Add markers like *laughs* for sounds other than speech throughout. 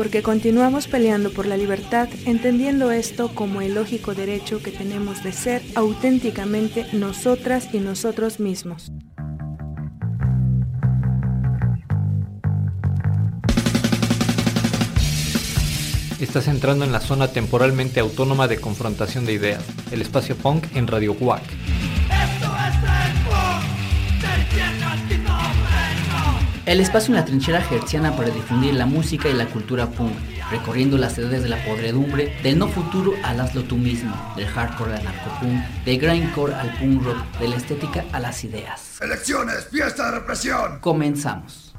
porque continuamos peleando por la libertad, entendiendo esto como el lógico derecho que tenemos de ser auténticamente nosotras y nosotros mismos. Estás entrando en la zona temporalmente autónoma de confrontación de ideas, el espacio punk en Radio WAC. El espacio en la trinchera hertziana para difundir la música y la cultura punk, recorriendo las edades de la podredumbre, del no futuro al hazlo tú mismo, del hardcore al narcopunk, del grindcore al punk rock, de la estética a las ideas. Elecciones, fiesta de represión. Comenzamos.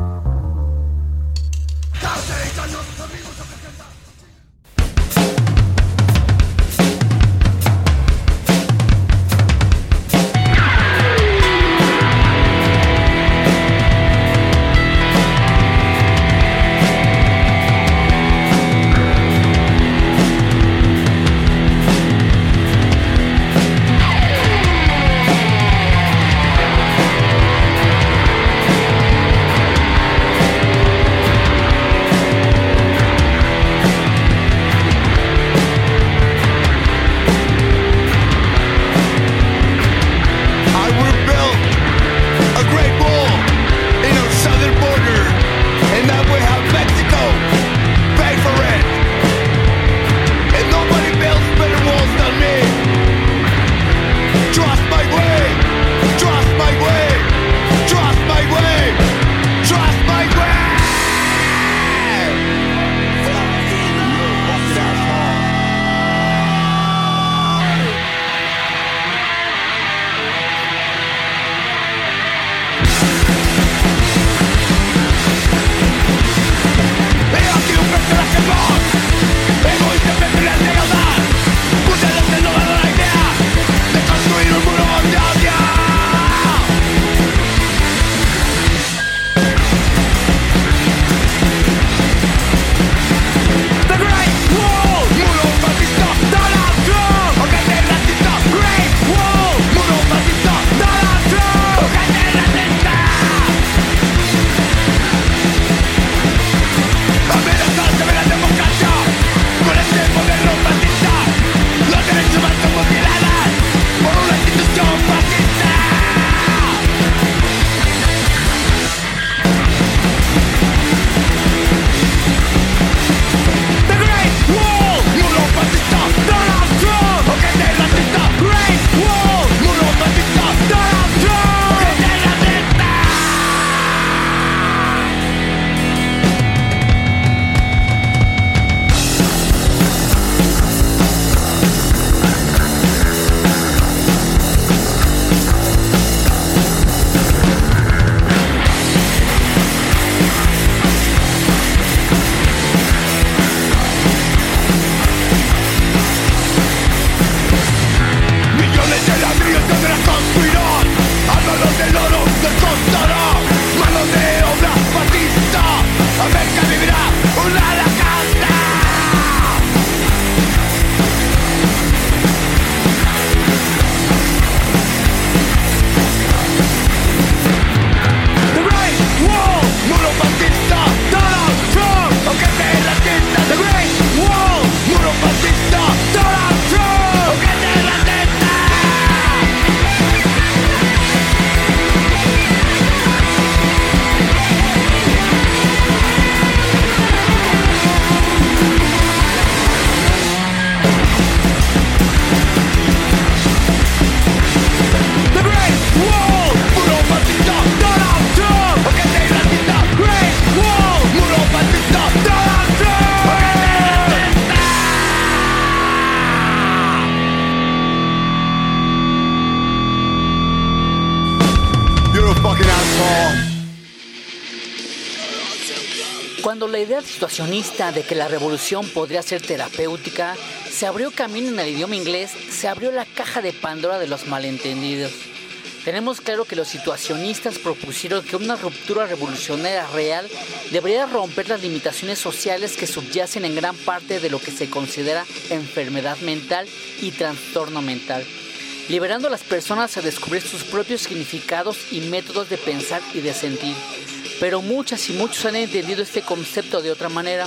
De que la revolución podría ser terapéutica, se abrió camino en el idioma inglés, se abrió la caja de Pandora de los malentendidos. Tenemos claro que los situacionistas propusieron que una ruptura revolucionaria real debería romper las limitaciones sociales que subyacen en gran parte de lo que se considera enfermedad mental y trastorno mental, liberando a las personas a descubrir sus propios significados y métodos de pensar y de sentir pero muchas y muchos han entendido este concepto de otra manera.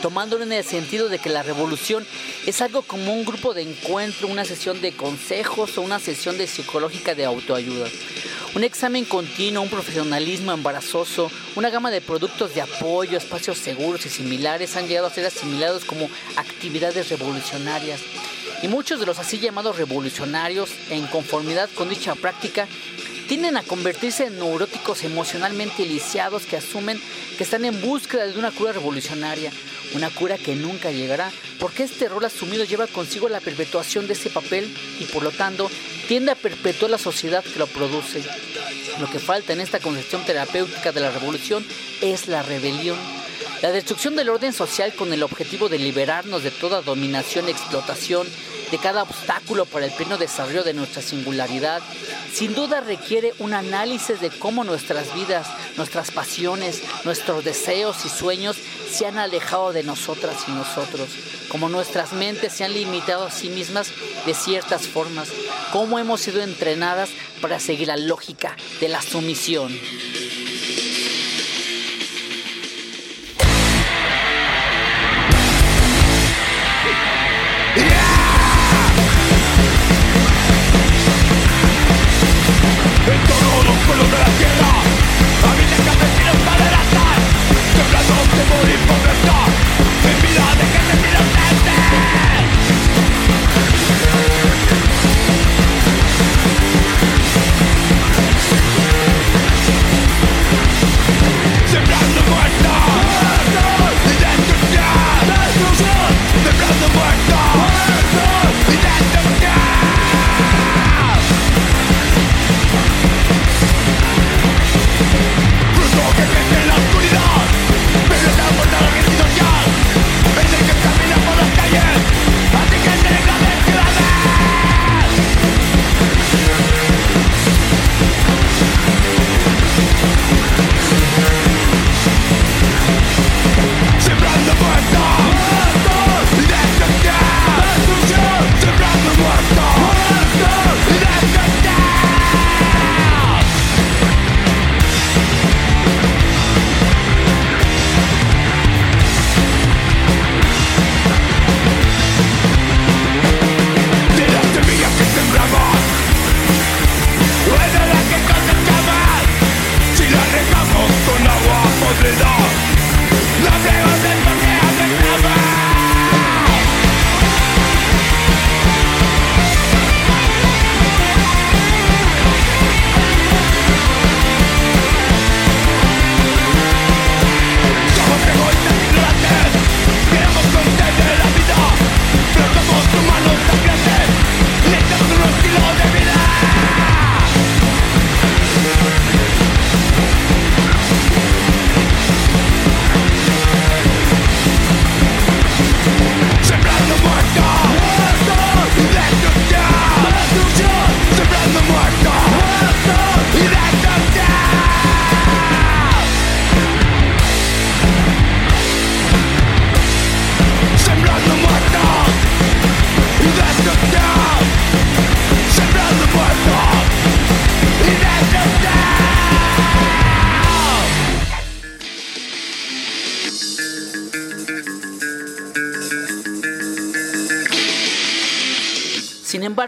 tomándolo en el sentido de que la revolución es algo como un grupo de encuentro, una sesión de consejos o una sesión de psicológica de autoayuda. Un examen continuo, un profesionalismo embarazoso, una gama de productos de apoyo, espacios seguros y similares han llegado a ser asimilados como actividades revolucionarias. Y muchos de los así llamados revolucionarios, en conformidad con dicha práctica, tienden a convertirse en neuróticos emocionalmente lisiados que asumen que están en búsqueda de una cura revolucionaria, una cura que nunca llegará, porque este rol asumido lleva consigo la perpetuación de ese papel y por lo tanto tiende a perpetuar la sociedad que lo produce. Lo que falta en esta concepción terapéutica de la revolución es la rebelión. La destrucción del orden social con el objetivo de liberarnos de toda dominación explotación, de cada obstáculo para el pleno desarrollo de nuestra singularidad, sin duda requiere un análisis de cómo nuestras vidas, nuestras pasiones, nuestros deseos y sueños se han alejado de nosotras y nosotros, como nuestras mentes se han limitado a sí mismas de ciertas formas, cómo hemos sido entrenadas para seguir la lógica de la sumisión.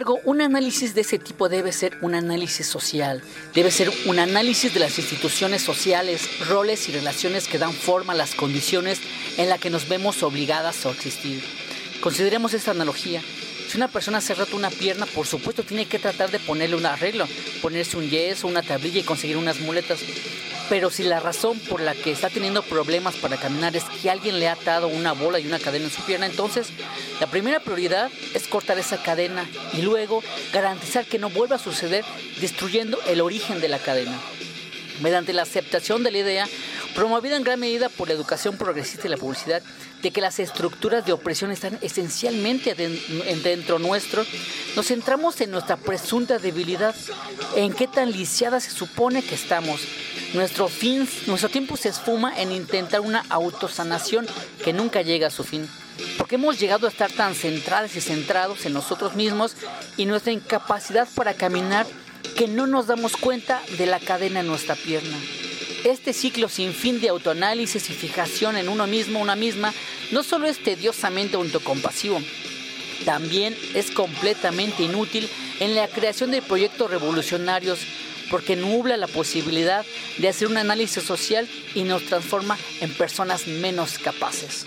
Embargo, un análisis de ese tipo debe ser un análisis social, debe ser un análisis de las instituciones sociales, roles y relaciones que dan forma a las condiciones en las que nos vemos obligadas a existir. Consideremos esta analogía. Si una persona se ha una pierna, por supuesto tiene que tratar de ponerle un arreglo, ponerse un yeso, una tablilla y conseguir unas muletas. Pero si la razón por la que está teniendo problemas para caminar es que alguien le ha atado una bola y una cadena en su pierna, entonces la primera prioridad es cortar esa cadena y luego garantizar que no vuelva a suceder destruyendo el origen de la cadena. Mediante la aceptación de la idea, promovida en gran medida por la educación progresista y la publicidad, de que las estructuras de opresión están esencialmente dentro nuestro, nos centramos en nuestra presunta debilidad, en qué tan lisiada se supone que estamos. Nuestro, fin, nuestro tiempo se esfuma en intentar una autosanación que nunca llega a su fin. Porque hemos llegado a estar tan centrados y centrados en nosotros mismos y nuestra incapacidad para caminar que no nos damos cuenta de la cadena en nuestra pierna. Este ciclo sin fin de autoanálisis y fijación en uno mismo, una misma, no solo es tediosamente autocompasivo, también es completamente inútil en la creación de proyectos revolucionarios porque nubla la posibilidad de hacer un análisis social y nos transforma en personas menos capaces.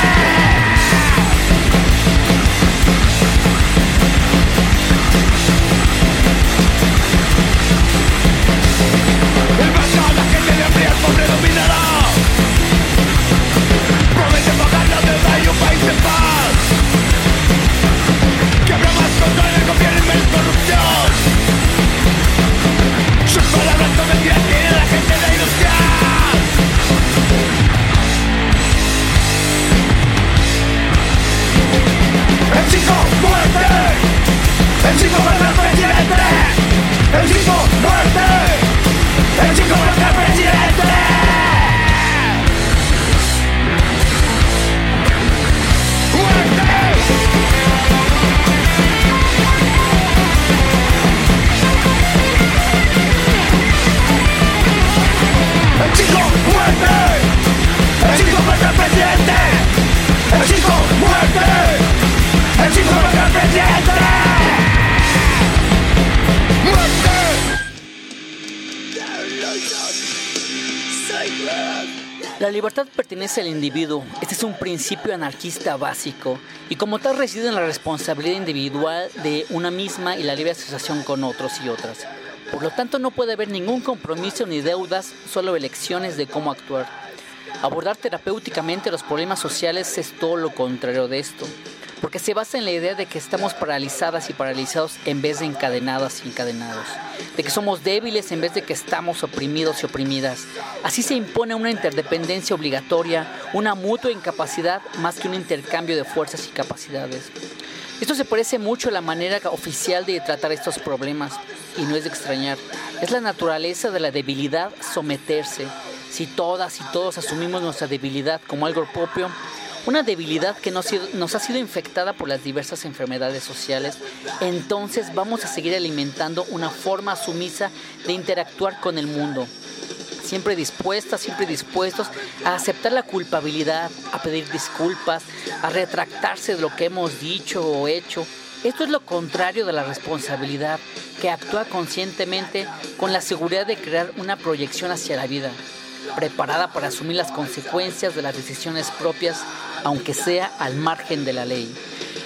¡Pompe dominador! la ganas y un país en paz! ¡Que habrá más control y confiar en menos corrupción! ¡Sus palabras cometidas tienen la gente de ilustración! ¡El chico muerte! ¡El chico muerte! ¡El chico ¡El chico muerte! Eu te conto é é pra presidente libertad pertenece al individuo. Este es un principio anarquista básico y como tal reside en la responsabilidad individual de una misma y la libre asociación con otros y otras. Por lo tanto, no puede haber ningún compromiso ni deudas, solo elecciones de cómo actuar. Abordar terapéuticamente los problemas sociales es todo lo contrario de esto porque se basa en la idea de que estamos paralizadas y paralizados en vez de encadenadas y encadenados, de que somos débiles en vez de que estamos oprimidos y oprimidas. Así se impone una interdependencia obligatoria, una mutua incapacidad más que un intercambio de fuerzas y capacidades. Esto se parece mucho a la manera oficial de tratar estos problemas y no es de extrañar. Es la naturaleza de la debilidad someterse. Si todas y todos asumimos nuestra debilidad como algo propio, una debilidad que nos, ha sido infectada por las diversas enfermedades sociales, entonces vamos a seguir alimentando una forma sumisa de interactuar con el mundo. Siempre dispuestas, siempre dispuestos a aceptar la culpabilidad, a pedir disculpas, a retractarse de lo que hemos dicho o hecho. Esto es lo contrario de la responsabilidad, que actúa conscientemente con la seguridad de crear una proyección hacia la vida preparada para asumir las consecuencias de las decisiones propias, aunque sea al margen de la ley.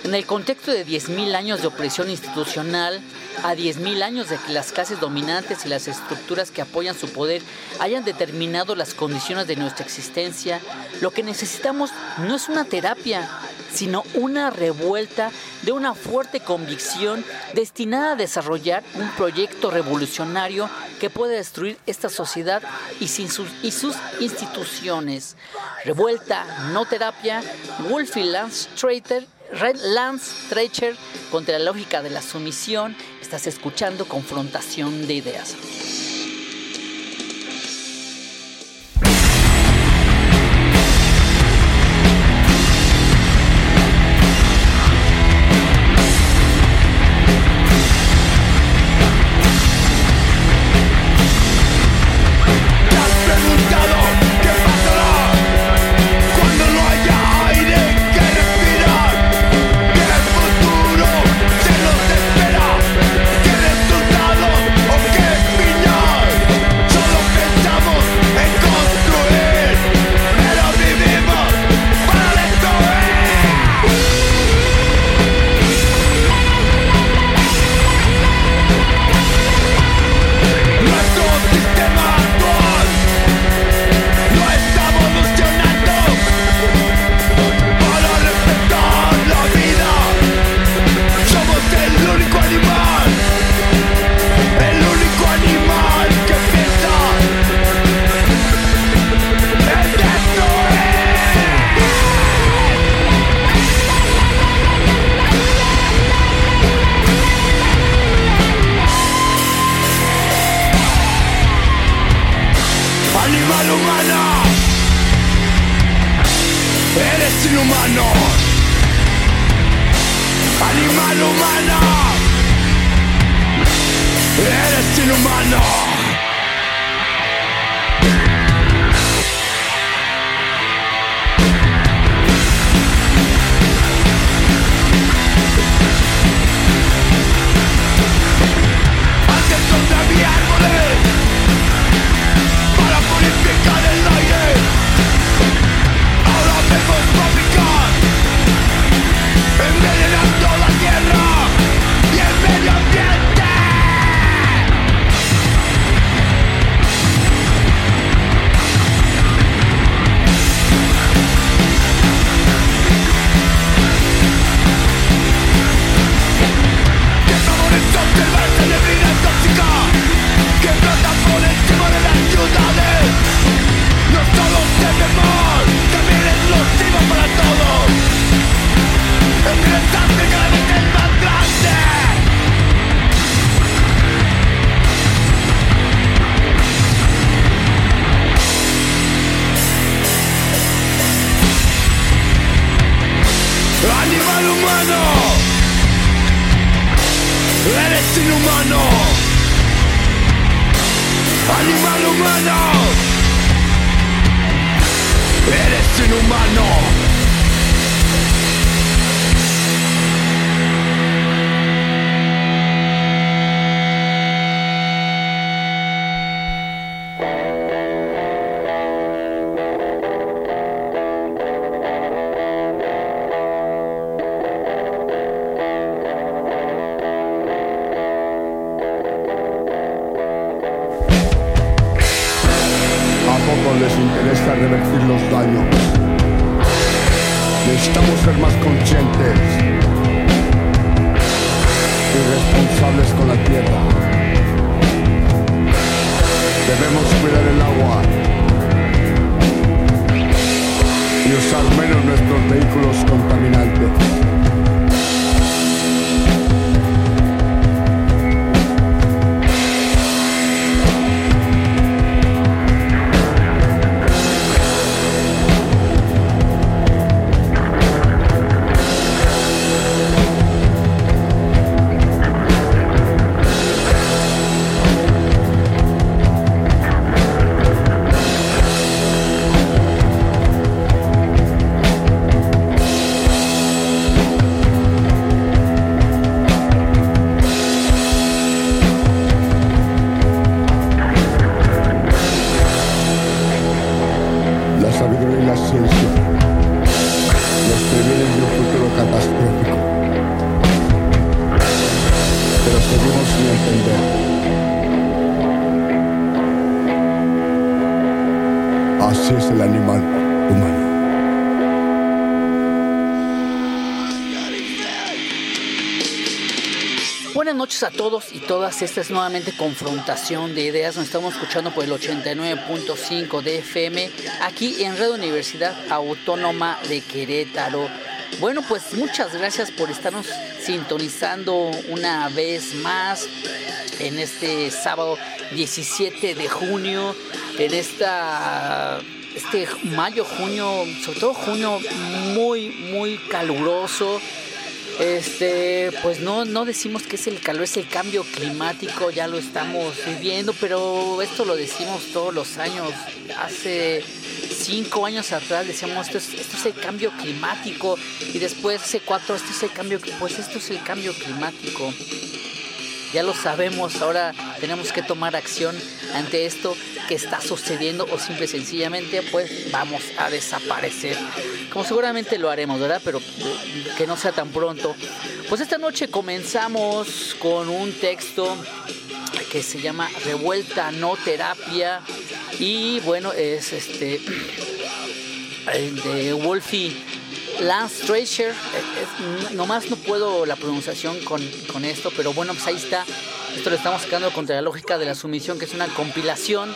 En el contexto de 10.000 años de opresión institucional, a 10.000 años de que las clases dominantes y las estructuras que apoyan su poder hayan determinado las condiciones de nuestra existencia, lo que necesitamos no es una terapia, sino una revuelta de una fuerte convicción destinada a desarrollar un proyecto revolucionario que pueda destruir esta sociedad y, sus, y instituciones. Revuelta, no terapia, Wolfie Lance Trader Red Lance Treacher contra la lógica de la sumisión. Estás escuchando confrontación de ideas. Eres inhumano. Animal humano, eres inhumano. A todos y todas. Esta es nuevamente confrontación de ideas. Nos estamos escuchando por el 89.5 de FM aquí en Red Universidad Autónoma de Querétaro. Bueno, pues muchas gracias por estarnos sintonizando una vez más en este sábado 17 de junio, en esta este mayo, junio, sobre todo junio muy muy caluroso este, pues no, no decimos que es el calor, es el cambio climático, ya lo estamos viviendo, pero esto lo decimos todos los años. Hace cinco años atrás decíamos esto es, esto es el cambio climático y después hace cuatro esto es el cambio, pues esto es el cambio climático. Ya lo sabemos, ahora tenemos que tomar acción ante esto que está sucediendo o simple y sencillamente pues vamos a desaparecer. Como seguramente lo haremos, ¿verdad? Pero eh, que no sea tan pronto. Pues esta noche comenzamos con un texto que se llama Revuelta no terapia y bueno, es este *clears throat* de Wolfie Lance Tracer, eh, nomás no puedo la pronunciación con, con, esto, pero bueno, pues ahí está. Esto lo estamos sacando contra la lógica de la sumisión, que es una compilación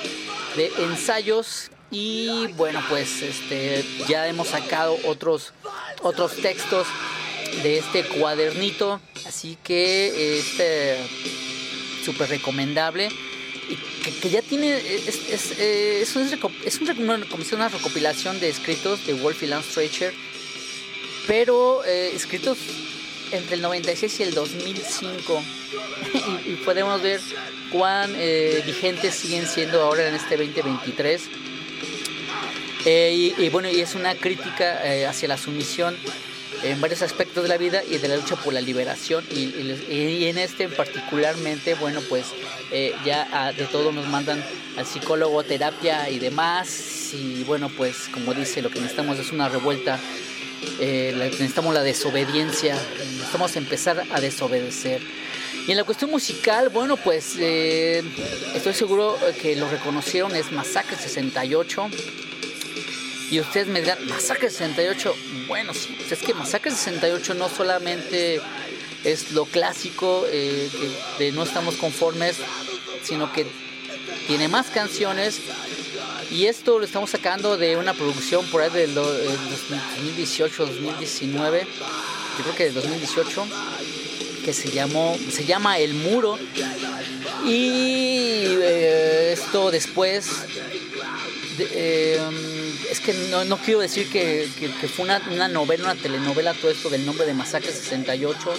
de ensayos. Y bueno, pues este, ya hemos sacado otros, otros textos de este cuadernito, así que este súper recomendable. que, ya tiene, es, es, eh, es, una, recopilación de escritos de Wolf y Lance Streicher, pero eh, escritos entre el 96 y el 2005 *laughs* y, podemos ver cuán eh, vigentes siguen siendo ahora en este 2023 y, y, bueno y es una crítica hacia la sumisión en varios aspectos de la vida y de la lucha por la liberación. Y, en este particularmente bueno pues eh, ya de todo nos mandan al psicólogo terapia y demás. Y bueno pues como dice lo que necesitamos es una revuelta eh, necesitamos la desobediencia necesitamos empezar a desobedecer. Y en la cuestión musical, bueno, pues eh, estoy seguro que lo reconocieron, es Masacre 68 y ustedes me dirán, Masacre 68, bueno, sí, pues es que Masacre 68 no solamente es lo clásico eh, de No estamos conformes, sino que tiene más canciones y esto lo estamos sacando de una producción por ahí del 2018, 2019, yo creo que de 2018, que se llamó, se llama El Muro. Y eh, esto después eh, es que no, quiero decir que, fue una, novela, una telenovela, todo esto del nombre de Masacre 68,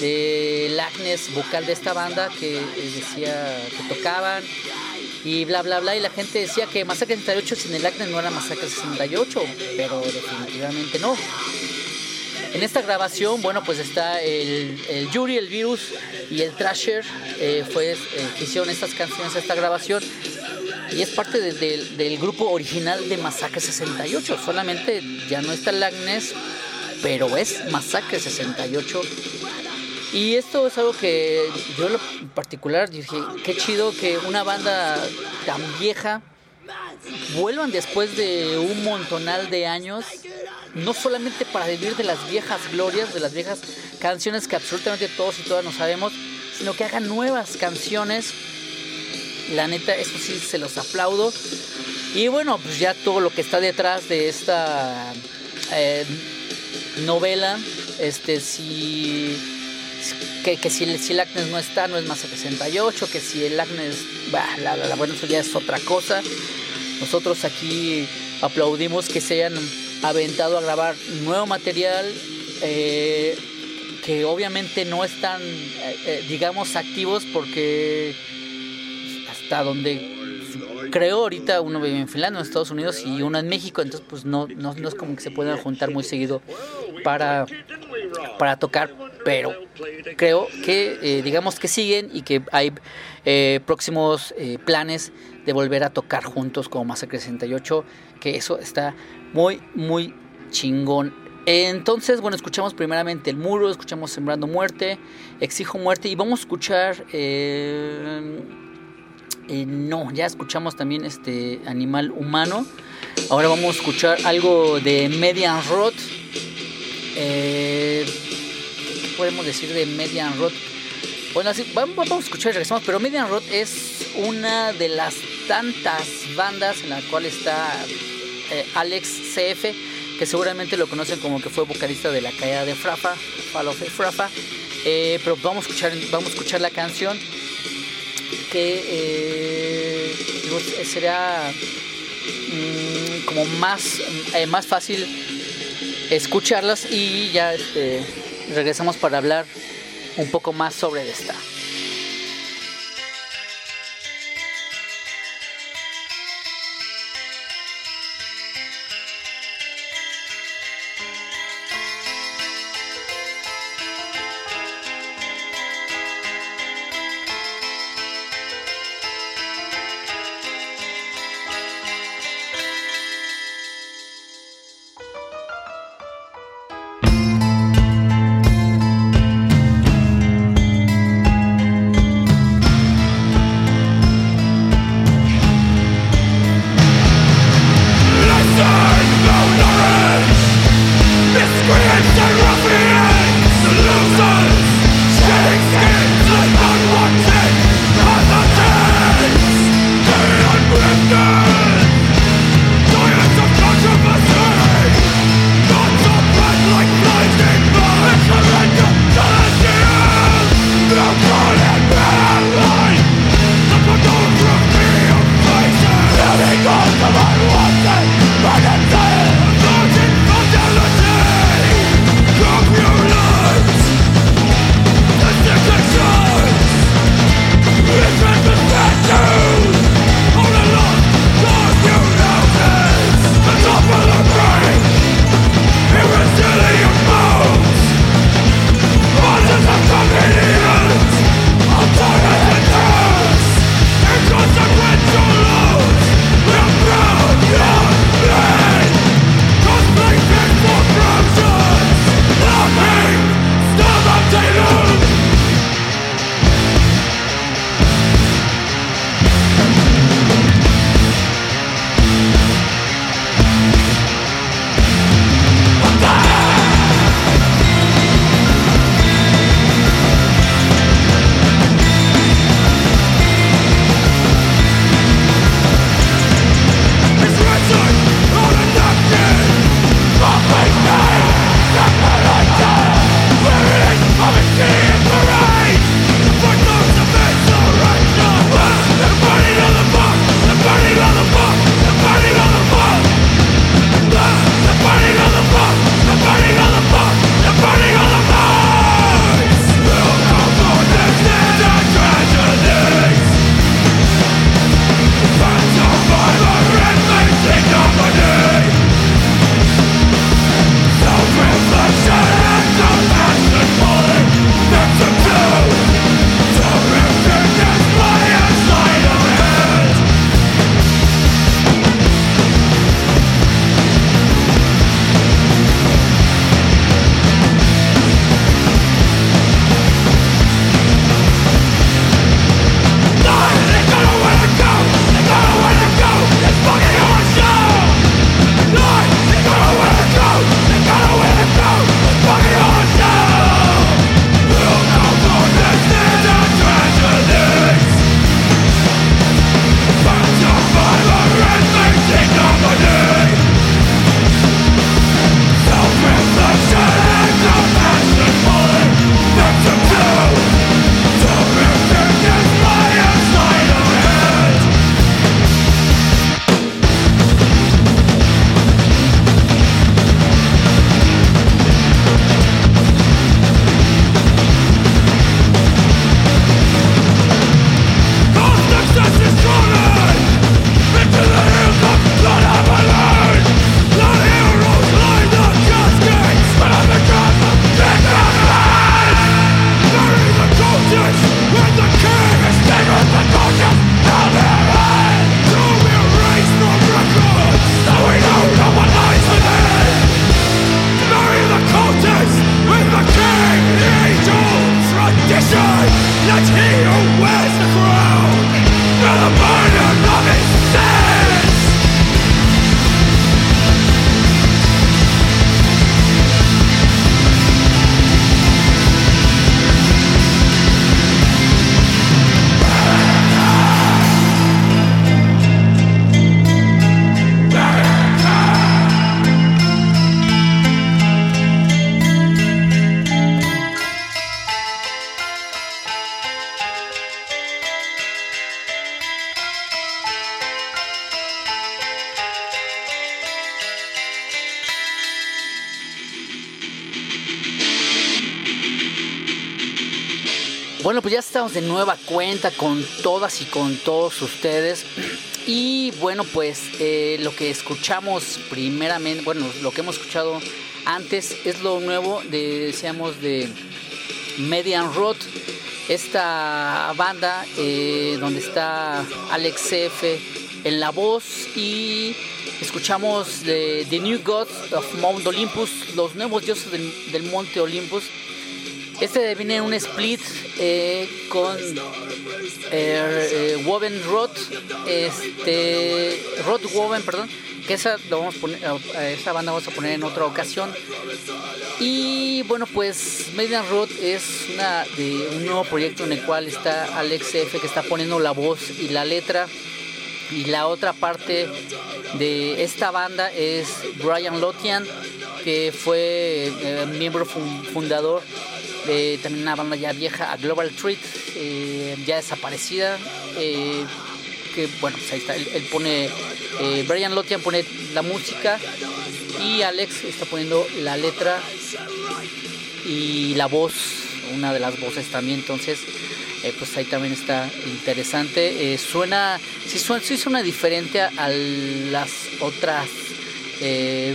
de Agnes, vocal de esta banda, que eh, decía que tocaban y bla, bla, bla, y la gente decía que Masacre 68 sin el Agnes no era Masacre 68, pero definitivamente no. En esta grabación, bueno, pues está el, Yuri, el Virus y el Trasher, eh, fue, que hicieron estas canciones, esta grabación y es parte del grupo original de Masacre 68. Solamente ya no está el Agnes, pero es Masacre 68. Y esto es algo que yo en particular dije, qué chido que una banda tan vieja vuelvan después de un montonal de años, no solamente para vivir de las viejas glorias, de las viejas canciones que absolutamente todos y todas no sabemos, sino que hagan nuevas canciones la neta, eso sí se los aplaudo. Y bueno, pues ya todo lo que está detrás de esta eh, novela, este, si, que, si, el Agnes no está, no es más de 68, que si el Agnes, la, la, bueno, eso ya es otra cosa. Nosotros aquí aplaudimos que se hayan aventado a grabar nuevo material. Eh, que obviamente no están, eh, digamos, activos porque hasta donde creo ahorita uno vive en Finlandia, en Estados Unidos y uno en México, entonces pues no, no, es como que se puedan juntar muy seguido para, para tocar, pero creo que eh, digamos que siguen y que hay eh, próximos eh, planes de volver a tocar juntos como Masacre 68, que eso está muy, muy chingón. Entonces, bueno, escuchamos primeramente El Muro, escuchamos Sembrando Muerte, Exijo Muerte y vamos a escuchar... No, ya escuchamos también este animal humano. Ahora vamos a escuchar algo de Median Road. Eh, ¿Qué podemos decir de Median Road? Bueno, así, vamos, a escuchar y regresamos. Pero Median Road es una de las tantas bandas en la cual está eh, Alex CF, que seguramente lo conocen como que fue vocalista de la caída de Frafa, Fall of Frafa. pero vamos a escuchar, vamos a escuchar la canción que eh, será mm, como más, eh, más fácil escucharlas y ya este, regresamos para hablar un poco más sobre esta. Bueno, pues ya estamos de nueva cuenta con todas y con todos ustedes. Y bueno, pues eh, lo que escuchamos primeramente, bueno, lo que hemos escuchado antes es lo nuevo, de, decíamos, de Median Road. Esta banda eh, donde está Alex F en la voz y escuchamos de The New Gods of Mount Olympus, los nuevos dioses del, del Monte Olympus. Este viene un split eh, con eh, eh, Woven Rod, este, Rod Woven, perdón, que esa, lo vamos a poner, esa banda vamos a poner en otra ocasión. Y bueno, pues Median Rod es un nuevo proyecto en el cual está Alex F que está poniendo la voz y la letra. Y la otra parte de esta banda es Brian Lotian, que fue miembro fundador eh, también una banda ya vieja, a Global Treat, eh, ya desaparecida. Eh, que bueno, pues ahí está, él, pone, Brian Lotian pone la música y Alex está poniendo la letra y la voz, una de las voces también. Entonces, pues ahí también está interesante. suena, sí suena, sí suena diferente a, las otras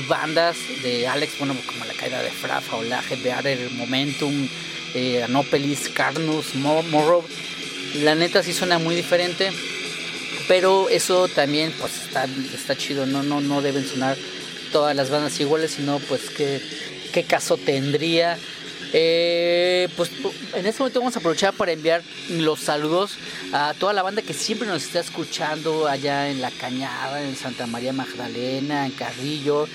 bandas de Alex, bueno, como la caída de Frafa o la GBR, el Momentum, eh, Anopelis, Carnus, Morrow. La neta sí suena muy diferente, pero eso también pues está, está chido, no, no, no deben sonar todas las bandas iguales, sino pues qué, qué caso tendría. Eh, pues en este momento vamos a aprovechar para enviar los saludos a toda la banda que siempre nos está escuchando allá en La Cañada, en Santa María Magdalena, en Carrillo,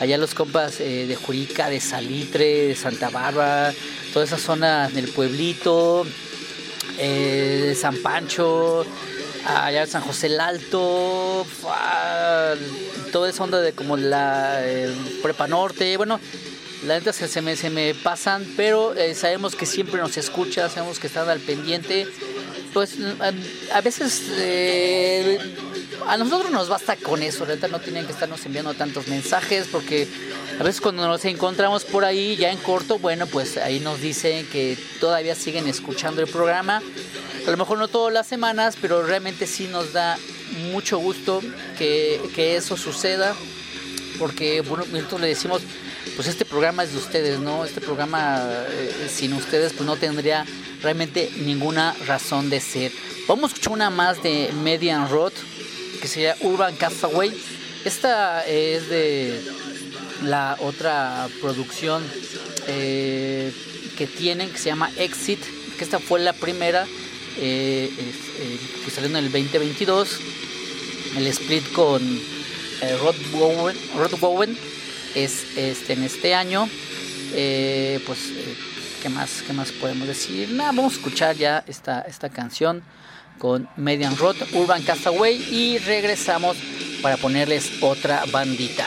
allá los compas eh, de Jurica, de Salitre, de Santa Bárbara, toda esa zona del pueblito, eh, de San Pancho, allá en San José el Alto, toda esa onda de como la Prepa Norte, bueno, la neta se, me, se me pasan, pero eh, sabemos que siempre nos escucha, sabemos que están al pendiente. Pues a, veces eh, a nosotros nos basta con eso, la no tienen que estarnos enviando tantos mensajes porque a veces cuando nos encontramos por ahí ya en corto, bueno, pues ahí nos dicen que todavía siguen escuchando el programa. A lo mejor no todas las semanas, pero realmente sí nos da mucho gusto que, que eso suceda porque bueno, nosotros le decimos, pues este programa es de ustedes, ¿no? Este programa eh, sin ustedes pues no tendría realmente ninguna razón de ser. Vamos a escuchar una más de Median Road que sería Urban Castaway. Esta es de la otra producción eh, que tienen que se llama Exit, que esta fue la primera eh, que salió en el 2022. El split con Rod Bowen, Rod Bowen es este, en este año. Eh, pues, eh, ¿qué, más, ¿qué más podemos decir? Nada, vamos a escuchar ya esta, esta canción con Median Road, Urban Castaway y regresamos para ponerles otra bandita.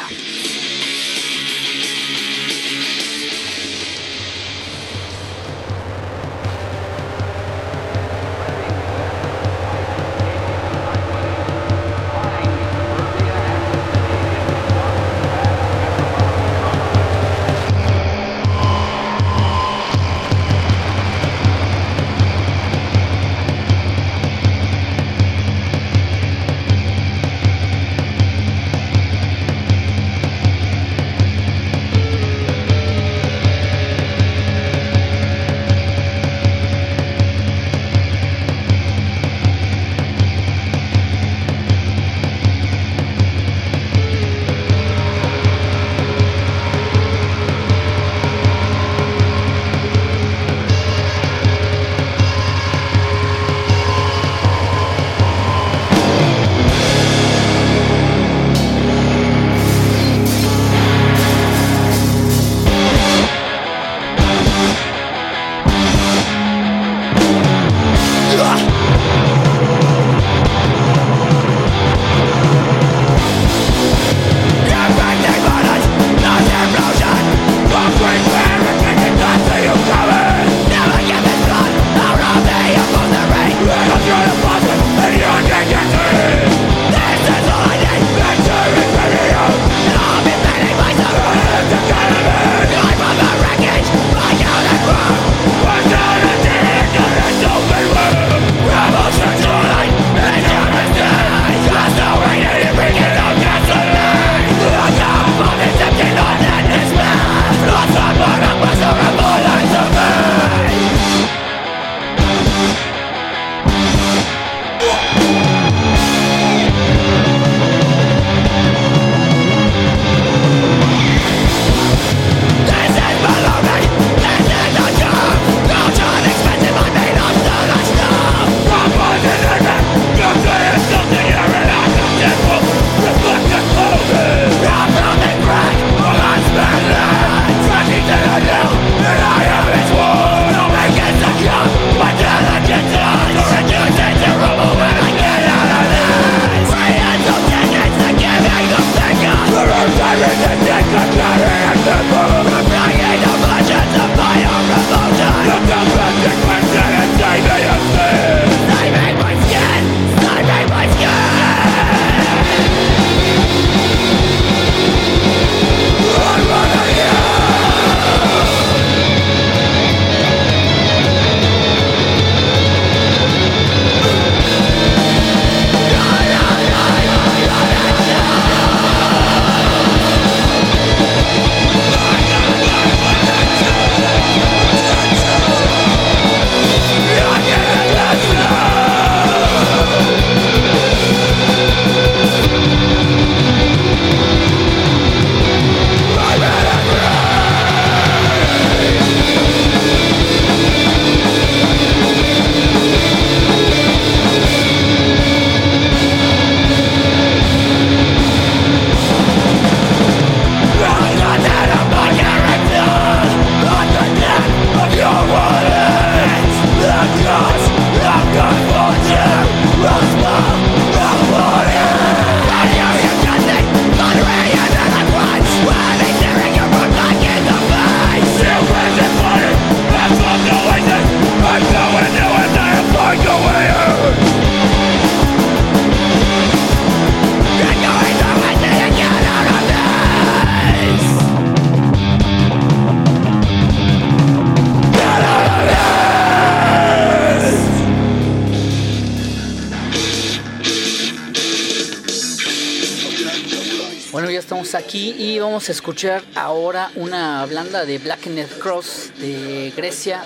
Vamos a escuchar ahora una blanda de Blackened Cross de Grecia.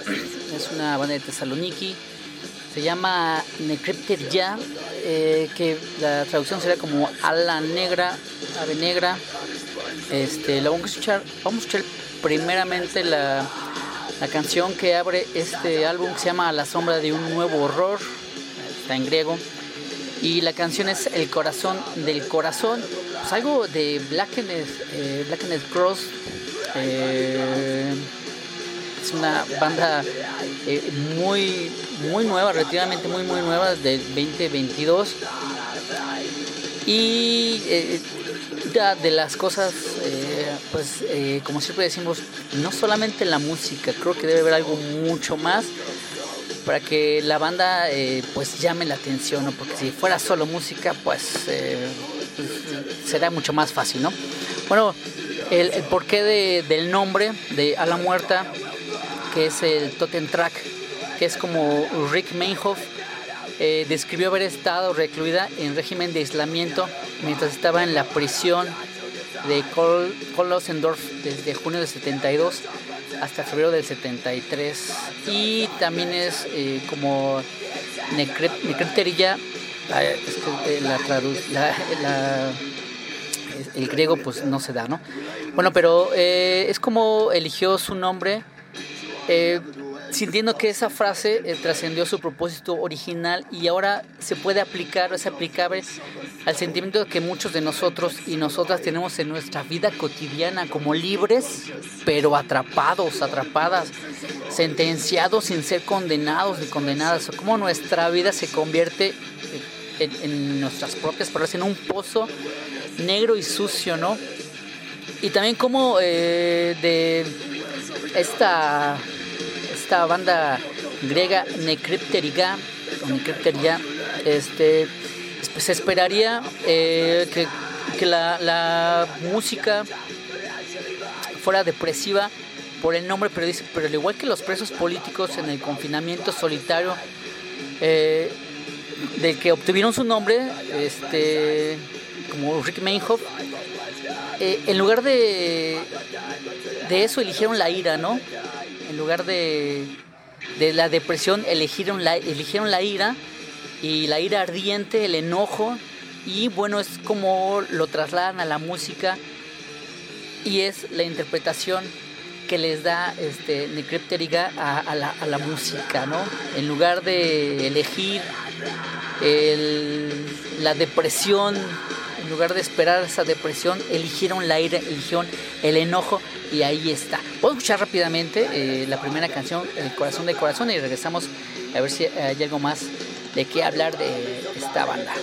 Es una banda de Tesaloniki. Se llama Necrypted Ya, eh, que la traducción sería como ala negra, ave negra. Este, vamos a escuchar, vamos a escuchar primeramente la, la canción que abre este álbum que se llama la sombra de un nuevo horror. Está en griego. Y la canción es El corazón del corazón. Pues algo de Blackened, eh, Cross. Eh, es una banda eh, muy, muy nueva, relativamente muy, muy nueva, del 2022. Y eh, de las cosas, pues como siempre decimos, no solamente la música, creo que debe haber algo mucho más para que la banda pues llame la atención, ¿no? porque si fuera solo música, pues, será mucho más fácil, ¿no? Bueno, el, porqué de, del nombre de A la Muerta, que es el Totem Track, que es como Rick Meinhof eh, describió haber estado recluida en régimen de aislamiento mientras estaba en la prisión de Kolosendorf desde junio del 72 hasta febrero del 73 y también es eh, como que la, la, la, el griego pues no se da no bueno pero eh, es como eligió su nombre eh, sintiendo que esa frase eh, trascendió su propósito original y ahora se puede aplicar, es aplicable al sentimiento que muchos de nosotros y nosotras tenemos en nuestra vida cotidiana como libres, pero atrapados, atrapadas, sentenciados sin ser condenados ni condenadas, o cómo nuestra vida se convierte en, nuestras propias palabras en un pozo negro y sucio, ¿no? Y también como eh, de esta esta banda griega Necrypteriga, Necrypteriga este, se esperaría eh, que, que la, la, música fuera depresiva por el nombre, pero dice, pero al igual que los presos políticos en el confinamiento solitario, eh, de que obtuvieron su nombre, este, como Rick Meinhof, eh, en lugar de, de eso eligieron la ira, ¿no? en lugar de, de la depresión eligieron la, eligieron la ira y la ira ardiente, el enojo y bueno, es como lo trasladan a la música y es la interpretación que les da este Necrypteriga a, a, la, música, ¿no? En lugar de elegir el, la depresión en lugar de esperar esa depresión, eligieron la ira, eligieron el enojo y ahí está. A escuchar rápidamente eh, la primera canción, El corazón del corazón, y regresamos a ver si hay algo más de qué hablar de esta banda.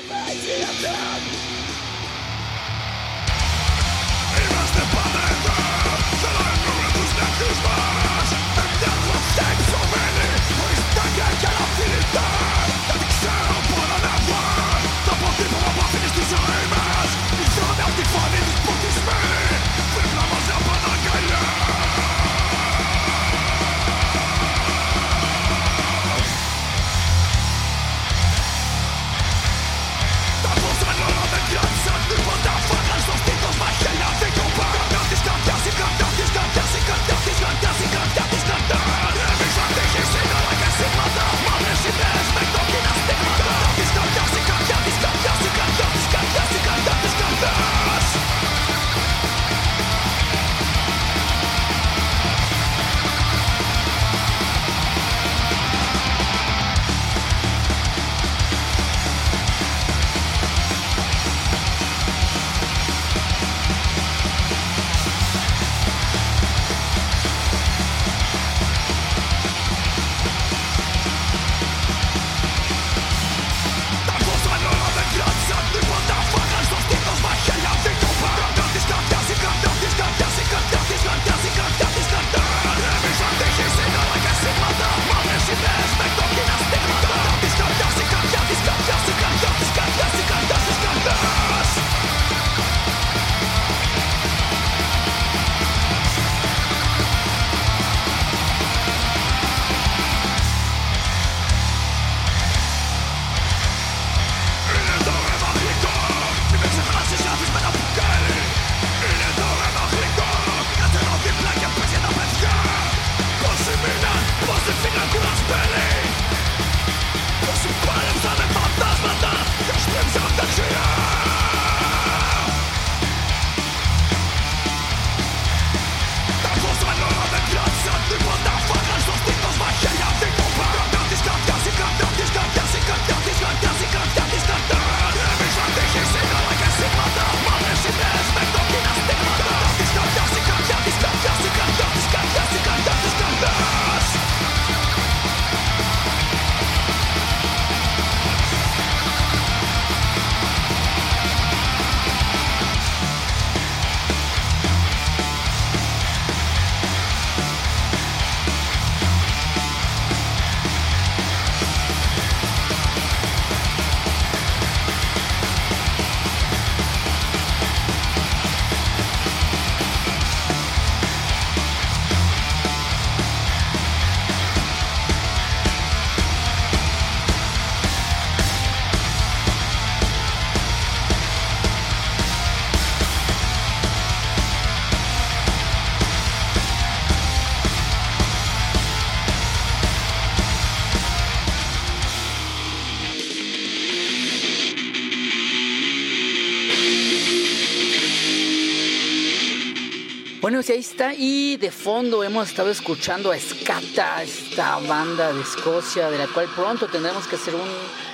Sí, ahí está. Y de fondo hemos estado escuchando a Scata, esta banda de Escocia, de la cual pronto tendremos que hacer un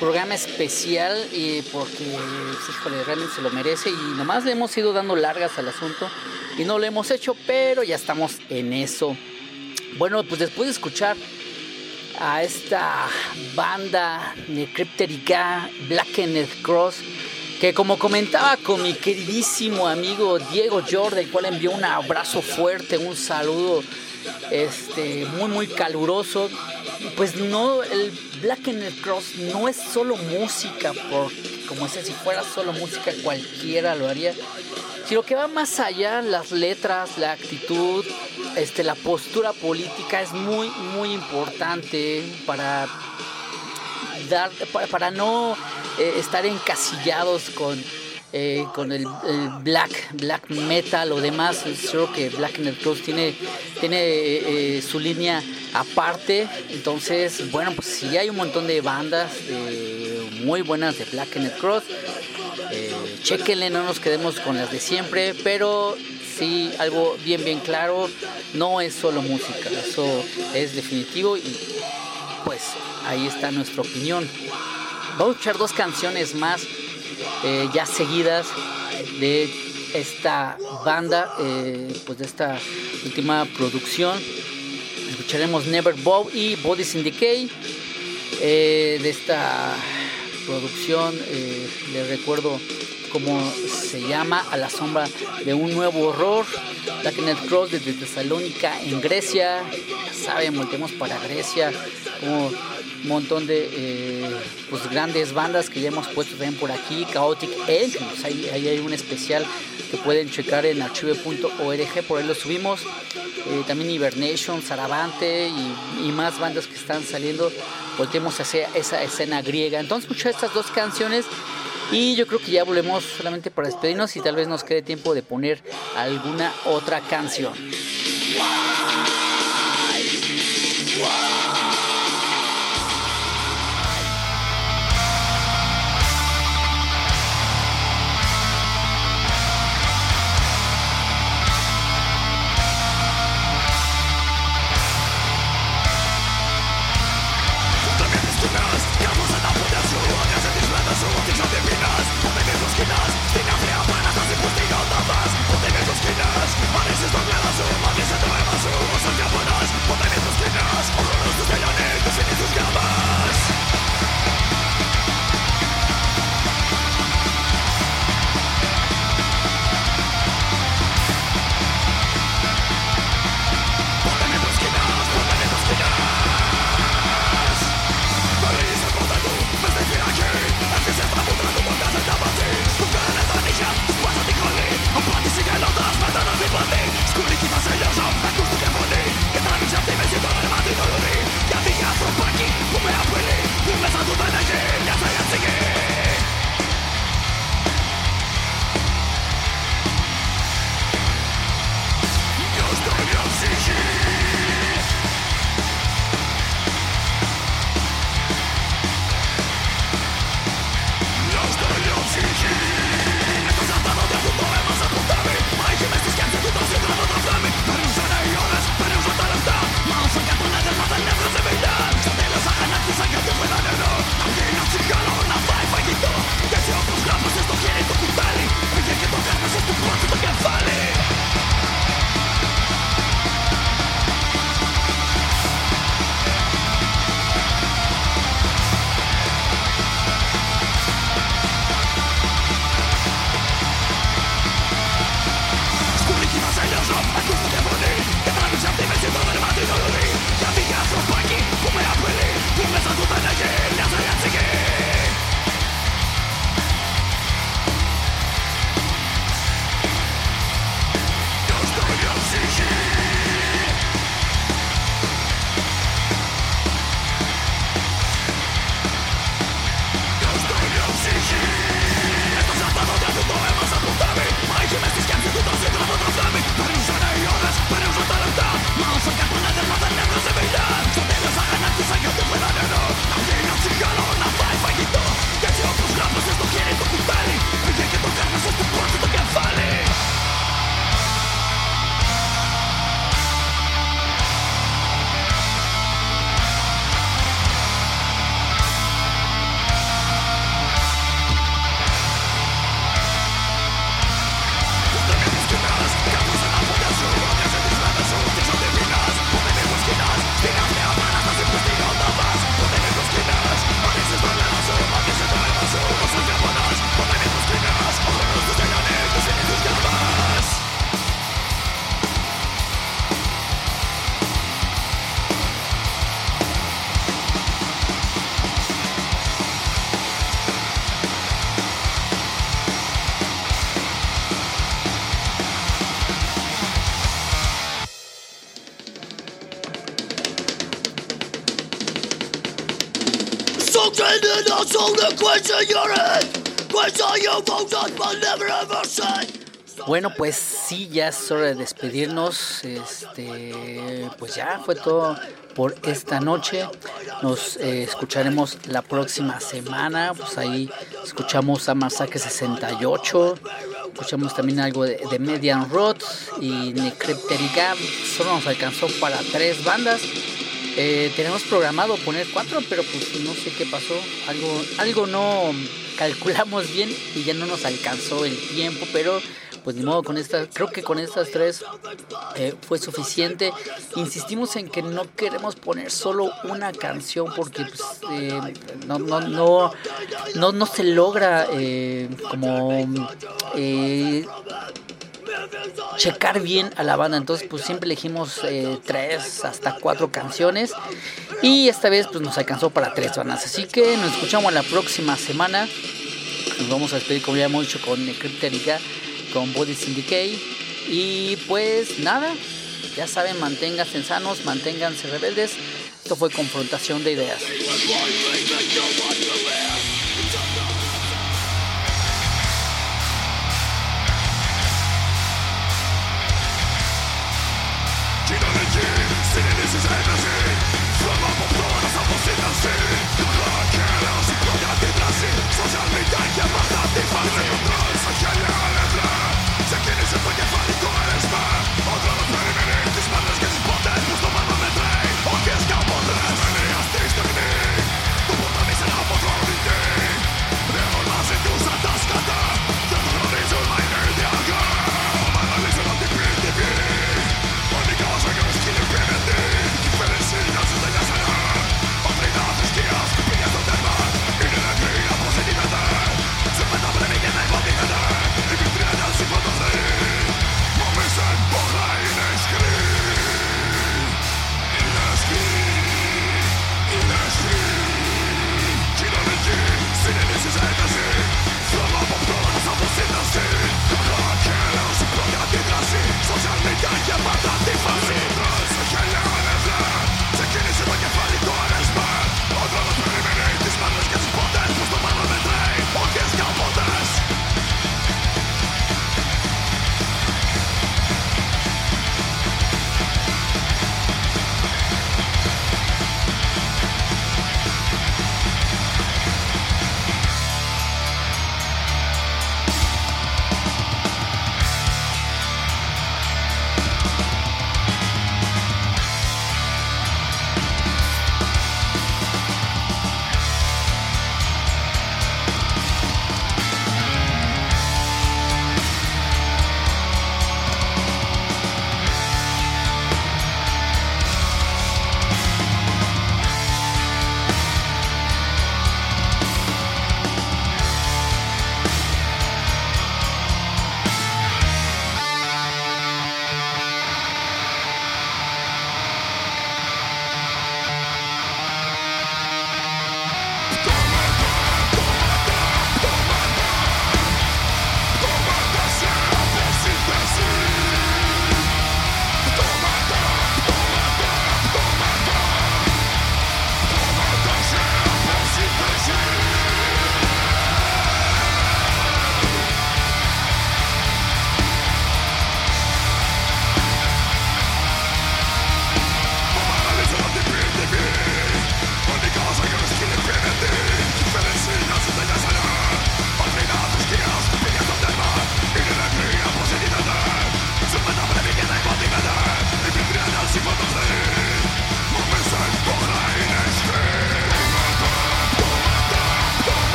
programa especial y porque, pues, híjole, realmente se lo merece. Y nomás le hemos ido dando largas al asunto y no lo hemos hecho, pero ya estamos en eso. Bueno, pues después de escuchar a esta banda de Crypterica Blackened Cross, que como comentaba con mi queridísimo amigo Diego Jordan, el cual envió un abrazo fuerte, un saludo este, muy muy caluroso, pues no, el Blackened Cross no es solo música, por, como si fuera solo música cualquiera lo haría, sino que va más allá, las letras, la actitud, este, la postura política es muy muy importante para para, no eh, estar encasillados con, eh, con el, black, black metal o demás. Creo que Black Metal Cross tiene, tiene eh, su línea aparte. Entonces, bueno, pues si hay un montón de bandas muy buenas de Black Metal Cross. chequenle, no nos quedemos con las de siempre, pero sí, algo bien, bien claro, no es solo música, eso es definitivo y pues ahí está nuestra opinión. Vamos a escuchar dos canciones más eh, ya seguidas de esta banda, eh, pues de esta última producción. Escucharemos Never Bow y Bodies in Decay. Eh, de esta producción, les recuerdo cómo se llama A la sombra de un nuevo horror. Blacknet Cross desde Tesalónica en Grecia. saben, volvemos para Grecia. Como montón de eh, pues, grandes bandas que ya hemos puesto también por aquí, Chaotic Egg, pues, ahí, hay un especial que pueden checar en archive.org, por ahí lo subimos, eh, también Hibernation, Saravante y, más bandas que están saliendo, volteemos hacia esa escena griega. Entonces escucha estas dos canciones y yo creo que ya volvemos solamente para despedirnos y tal vez nos quede tiempo de poner alguna otra canción. Bueno, pues sí, ya es hora de despedirnos. Este, pues ya fue todo por esta noche. Nos eh, escucharemos la próxima semana. Pues ahí escuchamos a Masacre 68. Escuchamos también algo de, Median Road y Necrypterigam. Solo nos alcanzó para tres bandas. Eh, tenemos programado poner cuatro, pero pues no sé qué pasó. Algo, algo no calculamos bien y ya no nos alcanzó el tiempo, pero pues ni modo con estas, creo que con estas tres eh, fue suficiente. Insistimos en que no queremos poner solo una canción porque pues, eh, no, no, no, no, no se logra eh, como checar bien a la banda. Entonces, pues siempre elegimos tres hasta cuatro canciones. Y esta vez, pues nos alcanzó para tres bandas. Así que nos escuchamos la próxima semana. Nos vamos a despedir, como ya hemos dicho, con Crypterica con Body Syndicate. Y pues nada, ya saben, manténganse sanos, manténganse rebeldes. Esto fue confrontación de ideas.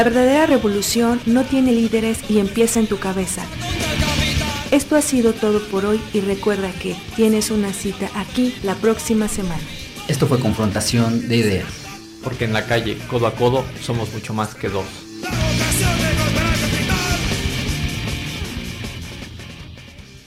La verdadera revolución no tiene líderes y empieza en tu cabeza. Esto ha sido todo por hoy y recuerda que tienes una cita aquí la próxima semana. Esto fue Confrontación de Ideas. Porque en la calle, codo a codo, somos mucho más que dos.